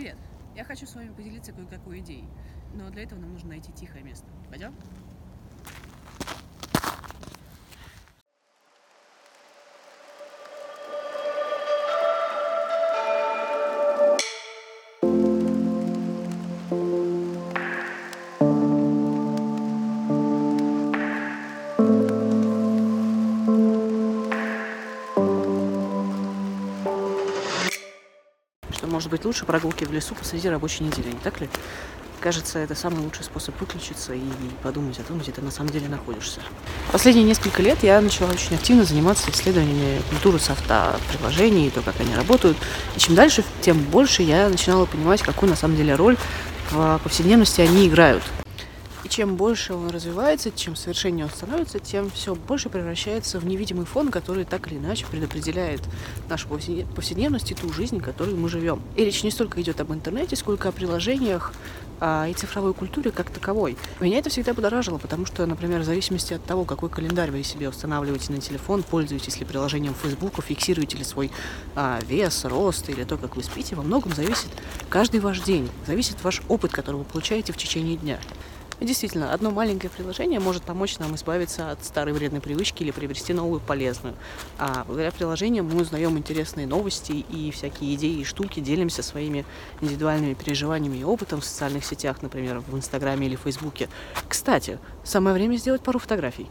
Привет! Я хочу с вами поделиться кое-какой идеей, но для этого нам нужно найти тихое место. Пойдем? Может быть лучше прогулки в лесу посреди рабочей недели, не так ли? Кажется, это самый лучший способ выключиться и подумать о том, где ты на самом деле находишься. Последние несколько лет я начала очень активно заниматься исследованиями культуры софта, приложений, и то, как они работают. И чем дальше, тем больше я начинала понимать, какую на самом деле роль в повседневности они играют. Чем больше он развивается, чем совершеннее он становится, тем все больше превращается в невидимый фон, который так или иначе предопределяет нашу повседне- повседневность и ту жизнь, в которой мы живем. И речь не столько идет об интернете, сколько о приложениях а, и цифровой культуре как таковой. Меня это всегда подоражило, потому что, например, в зависимости от того, какой календарь вы себе устанавливаете на телефон, пользуетесь ли приложением Facebook, фиксируете ли свой а, вес, рост или то, как вы спите, во многом зависит каждый ваш день, зависит ваш опыт, который вы получаете в течение дня. И действительно, одно маленькое приложение может помочь нам избавиться от старой вредной привычки или приобрести новую полезную. А благодаря приложениям мы узнаем интересные новости и всякие идеи и штуки, делимся своими индивидуальными переживаниями и опытом в социальных сетях, например, в Инстаграме или Фейсбуке. Кстати, самое время сделать пару фотографий.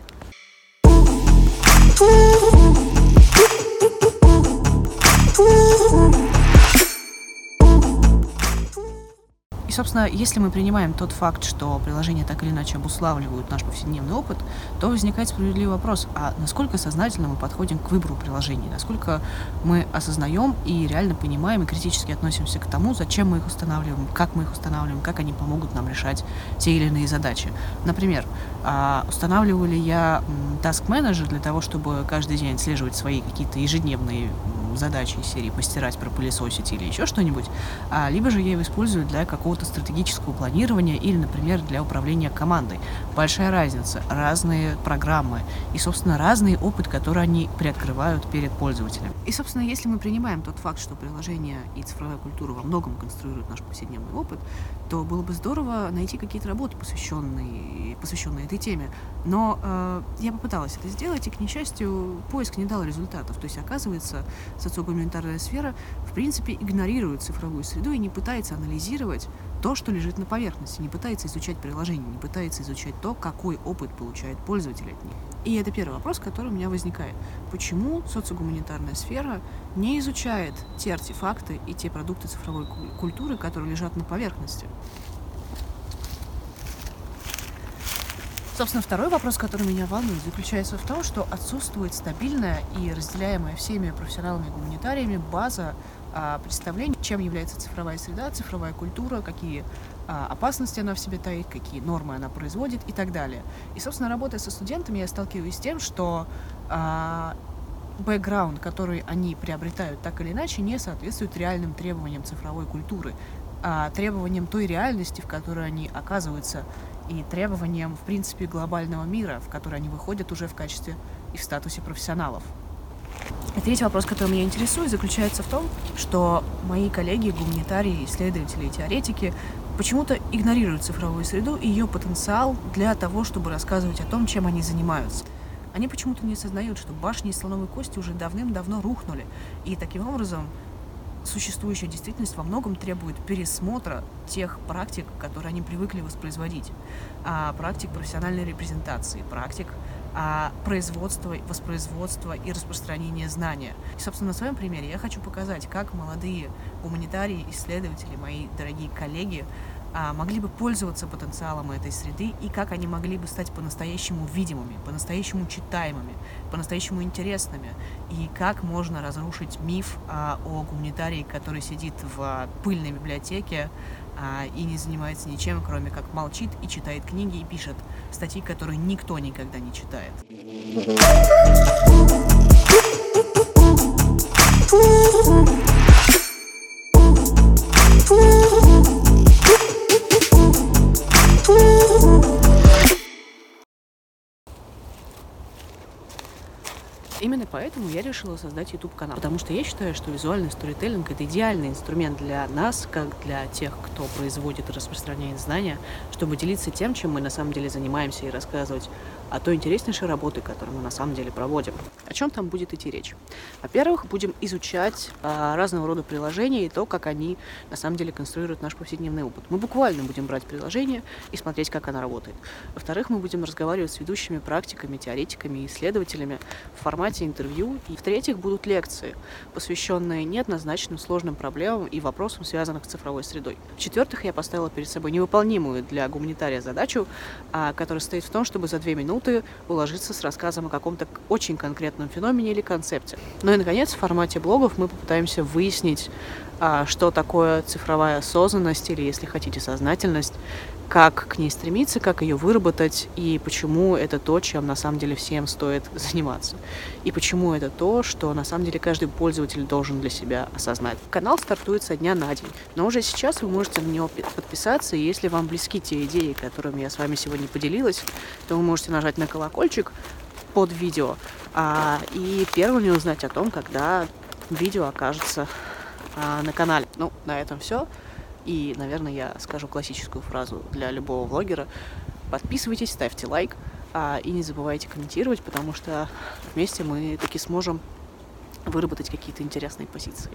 И, собственно, если мы принимаем тот факт, что приложения так или иначе обуславливают наш повседневный опыт, то возникает справедливый вопрос, а насколько сознательно мы подходим к выбору приложений, насколько мы осознаем и реально понимаем и критически относимся к тому, зачем мы их устанавливаем, как мы их устанавливаем, как они помогут нам решать те или иные задачи. Например, а, устанавливаю ли я Task Manager для того, чтобы каждый день отслеживать свои какие-то ежедневные задачи из серии постирать, пропылесосить или еще что-нибудь, а, либо же я его использую для какого-то стратегического планирования или, например, для управления командой. Большая разница, разные программы и, собственно, разный опыт, который они приоткрывают перед пользователем. И, собственно, если мы принимаем тот факт, что приложения и цифровая культура во многом конструируют наш повседневный опыт, то было бы здорово найти какие-то работы, посвященные, посвященные этой теме. Но э, я попыталась это сделать, и, к несчастью, поиск не дал результатов. То есть, оказывается, социогуманитарная сфера, в принципе, игнорирует цифровую среду и не пытается анализировать то, что лежит на поверхности, не пытается изучать приложение, не пытается изучать то, какой опыт получает пользователь от них. И это первый вопрос, который у меня возникает. Почему социогуманитарная сфера не изучает те артефакты и те продукты цифровой ку- культуры, которые лежат на поверхности? Собственно, второй вопрос, который меня волнует, заключается в том, что отсутствует стабильная и разделяемая всеми профессионалами-гуманитариями база а, представлений, чем является цифровая среда, цифровая культура, какие а, опасности она в себе таит, какие нормы она производит и так далее. И, собственно, работая со студентами, я сталкиваюсь с тем, что а, бэкграунд, который они приобретают так или иначе, не соответствует реальным требованиям цифровой культуры, а требованиям той реальности, в которой они оказываются, и требованиям, в принципе, глобального мира, в который они выходят уже в качестве и в статусе профессионалов. И третий вопрос, который меня интересует, заключается в том, что мои коллеги, гуманитарии, исследователи и теоретики почему-то игнорируют цифровую среду и ее потенциал для того, чтобы рассказывать о том, чем они занимаются. Они почему-то не осознают, что башни из слоновой кости уже давным-давно рухнули, и таким образом существующая действительность во многом требует пересмотра тех практик, которые они привыкли воспроизводить. А, практик профессиональной репрезентации, практик а, производства, воспроизводства и распространения знания. И, собственно, на своем примере я хочу показать, как молодые гуманитарии, исследователи, мои дорогие коллеги, могли бы пользоваться потенциалом этой среды и как они могли бы стать по-настоящему видимыми, по-настоящему читаемыми, по-настоящему интересными, и как можно разрушить миф а, о гуманитарии, который сидит в а, пыльной библиотеке а, и не занимается ничем, кроме как молчит и читает книги и пишет статьи, которые никто никогда не читает. Именно поэтому я решила создать YouTube-канал, потому что я считаю, что визуальный сторителлинг — это идеальный инструмент для нас, как для тех, кто производит и распространяет знания, чтобы делиться тем, чем мы на самом деле занимаемся, и рассказывать о той интереснейшей работе, которую мы на самом деле проводим. О чем там будет идти речь? Во-первых, будем изучать а, разного рода приложения и то, как они на самом деле конструируют наш повседневный опыт. Мы буквально будем брать приложение и смотреть, как оно работает. Во-вторых, мы будем разговаривать с ведущими практиками, теоретиками, исследователями в формате интервью. И в-третьих, будут лекции, посвященные неоднозначным сложным проблемам и вопросам, связанных с цифровой средой. В-четвертых, я поставила перед собой невыполнимую для гуманитария задачу, а, которая стоит в том, чтобы за две минуты уложиться с рассказом о каком-то очень конкретном феномене или концепте. Ну и, наконец, в формате блогов мы попытаемся выяснить, а, что такое цифровая осознанность или, если хотите, сознательность, как к ней стремиться, как ее выработать и почему это то, чем на самом деле всем стоит заниматься. И почему это то, что на самом деле каждый пользователь должен для себя осознать. Канал стартует со дня на день, но уже сейчас вы можете на него подписаться, и если вам близки те идеи, которыми я с вами сегодня поделилась, то вы можете нажать на колокольчик под видео а, и первыми узнать о том, когда видео окажется а, на канале. Ну, на этом все. И, наверное, я скажу классическую фразу для любого блогера. Подписывайтесь, ставьте лайк а, и не забывайте комментировать, потому что вместе мы таки сможем выработать какие-то интересные позиции.